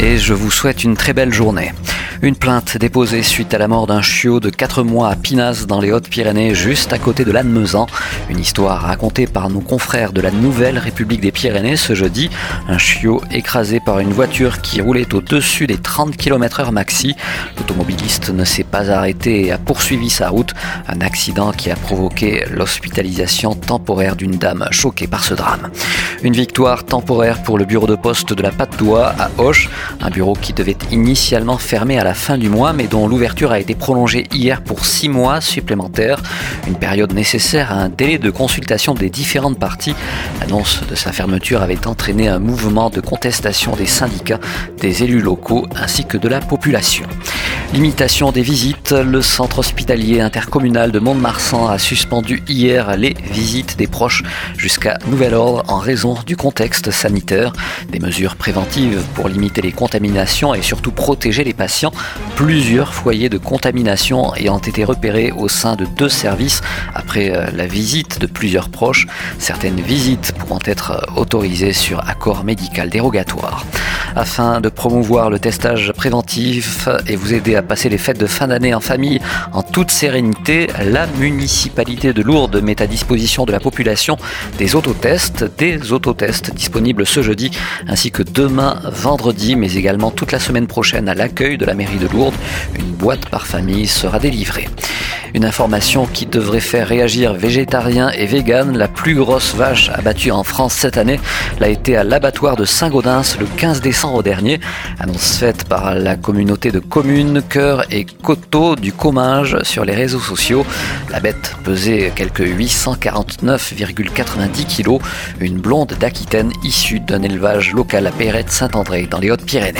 Et je vous souhaite une très belle journée. Une plainte déposée suite à la mort d'un chiot de 4 mois à Pinas dans les Hautes-Pyrénées, juste à côté de Lannemezan. Une histoire racontée par nos confrères de la Nouvelle République des Pyrénées ce jeudi. Un chiot écrasé par une voiture qui roulait au-dessus des 30 km heure maxi. L'automobiliste ne s'est pas arrêté et a poursuivi sa route. Un accident qui a provoqué l'hospitalisation temporaire d'une dame choquée par ce drame. Une victoire temporaire pour le bureau de poste de la Patte à Hoche, un bureau qui devait initialement fermer à la fin du mois, mais dont l'ouverture a été prolongée hier pour six mois supplémentaires, une période nécessaire à un délai de consultation des différentes parties. L'annonce de sa fermeture avait entraîné un mouvement de contestation des syndicats, des élus locaux ainsi que de la population. Limitation des visites, le centre hospitalier intercommunal de Mont-de-Marsan a suspendu hier les visites des proches jusqu'à nouvel ordre en raison du contexte sanitaire. Des mesures préventives pour limiter les contaminations et surtout protéger les patients. Plusieurs foyers de contamination ayant été repérés au sein de deux services après euh, la visite de plusieurs proches. Certaines visites pourront être autorisées sur accord médical dérogatoire. Afin de promouvoir le testage préventif et vous aider à passer les fêtes de fin d'année en famille en toute sérénité, la municipalité de Lourdes met à disposition de la population des autotests, des autotests disponibles ce jeudi ainsi que demain vendredi, mais également toute la semaine prochaine à l'accueil de la mairie de Lourdes. Une boîte par famille sera délivrée. Une information qui devrait faire réagir végétariens et véganes. La plus grosse vache abattue en France cette année l'a été à l'abattoir de Saint-Gaudens le 15 décembre dernier. Annonce faite par la communauté de communes, Cœur et Coteaux du Comminges sur les réseaux sociaux. La bête pesait quelques 849,90 kg. Une blonde d'Aquitaine issue d'un élevage local à Perrette Saint-André dans les Hautes-Pyrénées.